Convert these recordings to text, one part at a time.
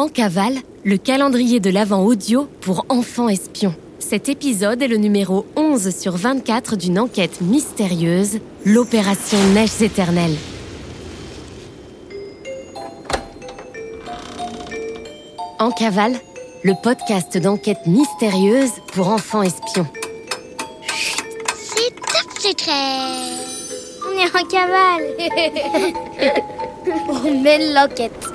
En cavale, le calendrier de l'Avent audio pour enfants espions. Cet épisode est le numéro 11 sur 24 d'une enquête mystérieuse, l'opération Neiges éternelles. En cavale, le podcast d'enquête mystérieuse pour enfants espions. C'est top secret On est en cavale On mène l'enquête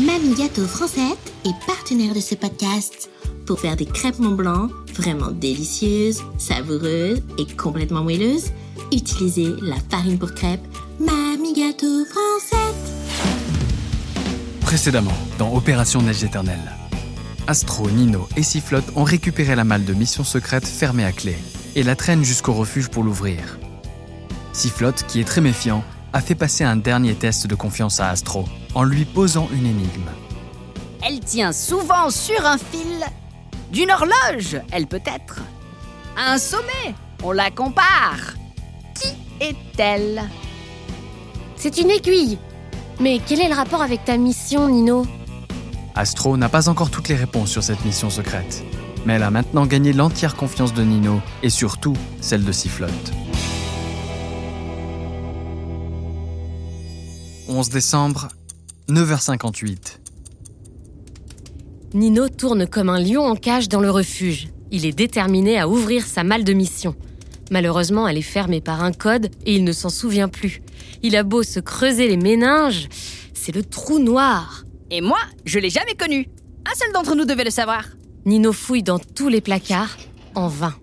Mamie Gâteau Francette est partenaire de ce podcast pour faire des crêpes Mont Blanc vraiment délicieuses, savoureuses et complètement moelleuses. Utilisez la farine pour crêpes Mamie Gâteau Francette. Précédemment, dans Opération Neige éternelle, Astro, Nino et Sifflotte ont récupéré la malle de mission secrète fermée à clé et la traînent jusqu'au refuge pour l'ouvrir. Sifflotte, qui est très méfiant, a fait passer un dernier test de confiance à Astro en lui posant une énigme. Elle tient souvent sur un fil. D'une horloge, elle peut être. À un sommet, on la compare. Qui est-elle? C'est une aiguille. Mais quel est le rapport avec ta mission, Nino? Astro n'a pas encore toutes les réponses sur cette mission secrète, mais elle a maintenant gagné l'entière confiance de Nino et surtout celle de Sifflotte. 11 décembre, 9h58. Nino tourne comme un lion en cage dans le refuge. Il est déterminé à ouvrir sa malle de mission. Malheureusement, elle est fermée par un code et il ne s'en souvient plus. Il a beau se creuser les méninges, c'est le trou noir. Et moi, je l'ai jamais connu. Un seul d'entre nous devait le savoir. Nino fouille dans tous les placards, en vain.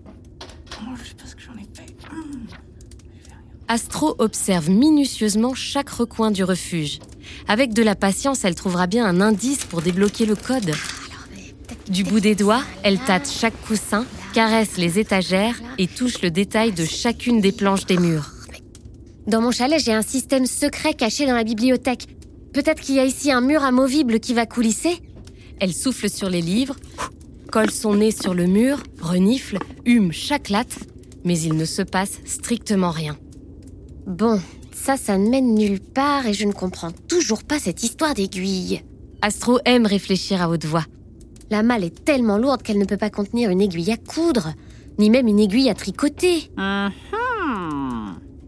Astro observe minutieusement chaque recoin du refuge. Avec de la patience, elle trouvera bien un indice pour débloquer le code. Du bout des doigts, elle tâte chaque coussin, caresse les étagères et touche le détail de chacune des planches des murs. Dans mon chalet, j'ai un système secret caché dans la bibliothèque. Peut-être qu'il y a ici un mur amovible qui va coulisser Elle souffle sur les livres, colle son nez sur le mur, renifle, hume chaque latte, mais il ne se passe strictement rien. Bon, ça, ça ne mène nulle part et je ne comprends toujours pas cette histoire d'aiguille. Astro aime réfléchir à haute voix. La malle est tellement lourde qu'elle ne peut pas contenir une aiguille à coudre, ni même une aiguille à tricoter.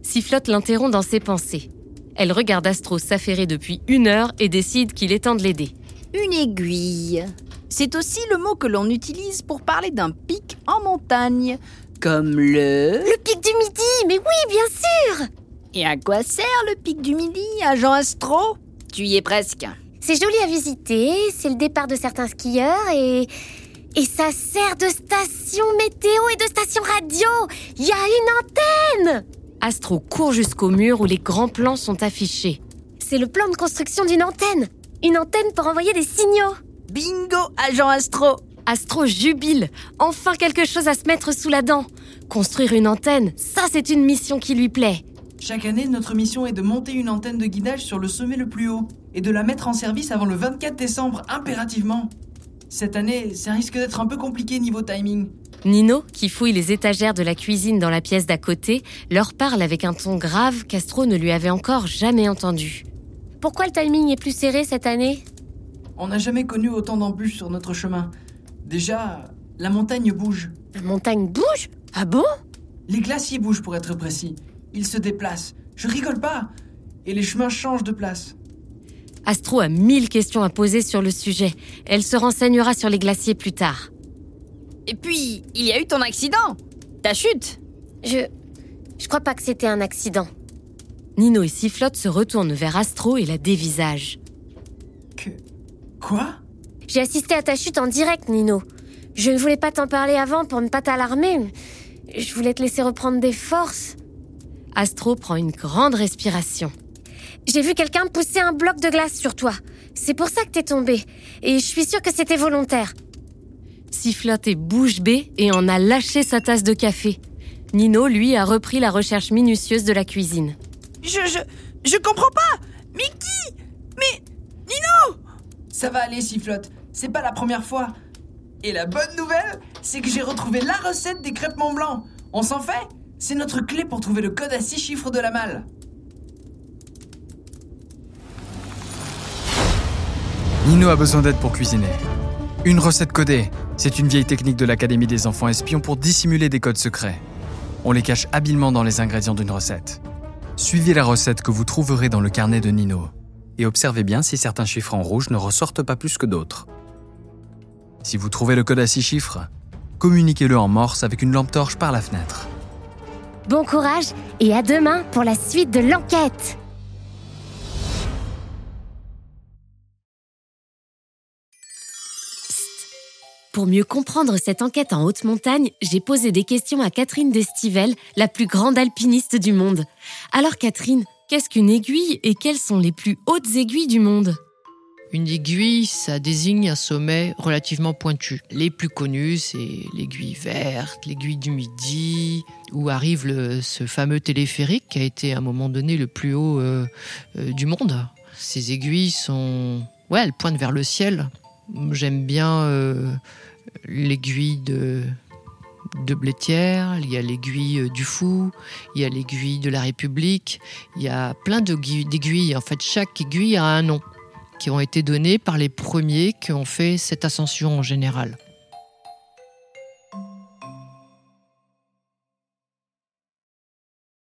Sifflotte l'interrompt dans ses pensées. Elle regarde Astro s'affairer depuis une heure et décide qu'il est temps de l'aider. Une aiguille. C'est aussi le mot que l'on utilise pour parler d'un pic en montagne, comme le... Le pic du midi, mais oui, bien sûr Et à quoi sert le pic du midi, agent Astro? Tu y es presque. C'est joli à visiter, c'est le départ de certains skieurs et... Et ça sert de station météo et de station radio. Il y a une antenne. Astro court jusqu'au mur où les grands plans sont affichés. C'est le plan de construction d'une antenne. Une antenne pour envoyer des signaux. Bingo, agent Astro. Astro jubile. Enfin quelque chose à se mettre sous la dent. Construire une antenne, ça c'est une mission qui lui plaît Chaque année, notre mission est de monter une antenne de guidage sur le sommet le plus haut et de la mettre en service avant le 24 décembre impérativement. Cette année, ça risque d'être un peu compliqué niveau timing. Nino, qui fouille les étagères de la cuisine dans la pièce d'à côté, leur parle avec un ton grave qu'Astro ne lui avait encore jamais entendu. Pourquoi le timing est plus serré cette année? On n'a jamais connu autant d'embûches sur notre chemin. Déjà, la montagne bouge. La montagne bouge? Ah bon? Les glaciers bougent pour être précis. Ils se déplacent. Je rigole pas. Et les chemins changent de place. Astro a mille questions à poser sur le sujet. Elle se renseignera sur les glaciers plus tard. Et puis, il y a eu ton accident Ta chute Je... Je crois pas que c'était un accident. Nino et Sifflotte se retournent vers Astro et la dévisagent. Que. Quoi? J'ai assisté à ta chute en direct, Nino. Je ne voulais pas t'en parler avant pour ne pas t'alarmer. mais Je voulais te laisser reprendre des forces. Astro prend une grande respiration. J'ai vu quelqu'un pousser un bloc de glace sur toi. C'est pour ça que t'es tombé. Et je suis sûre que c'était volontaire. Sifflotte est bouche bée et en a lâché sa tasse de café. Nino, lui, a repris la recherche minutieuse de la cuisine. Je, je, je comprends pas Mais qui? Mais... Nino Ça va aller, Sifflotte. C'est pas la première fois. Et la bonne nouvelle, c'est que j'ai retrouvé la recette des crêpes Mont Blanc. On s'en fait? C'est notre clé pour trouver le code à six chiffres de la malle. Nino a besoin d'aide pour cuisiner. Une recette codée, c'est une vieille technique de l'Académie des enfants espions pour dissimuler des codes secrets. On les cache habilement dans les ingrédients d'une recette. Suivez la recette que vous trouverez dans le carnet de Nino et observez bien si certains chiffres en rouge ne ressortent pas plus que d'autres. Si vous trouvez le code à six chiffres, communiquez-le en morse avec une lampe torche par la fenêtre. Bon courage et à demain pour la suite de l'enquête. Pour mieux comprendre cette enquête en haute montagne, j'ai posé des questions à Catherine Destivelle, la plus grande alpiniste du monde. Alors Catherine, qu'est-ce qu'une aiguille et quelles sont les plus hautes aiguilles du monde? Une aiguille, ça désigne un sommet relativement pointu. Les plus connus, c'est l'aiguille verte, l'aiguille du Midi, où arrive le- ce fameux téléphérique qui a été à un moment donné le plus haut euh, euh, du monde. Ces aiguilles sont... Ouais, elles pointent vers le ciel. J'aime bien euh, l'aiguille de, de Blétière, il y a l'aiguille du Fou, il y a l'aiguille de la République, il y a plein d'aiguilles. En fait, chaque aiguille a un nom qui ont été donnés par les premiers qui ont fait cette ascension en général.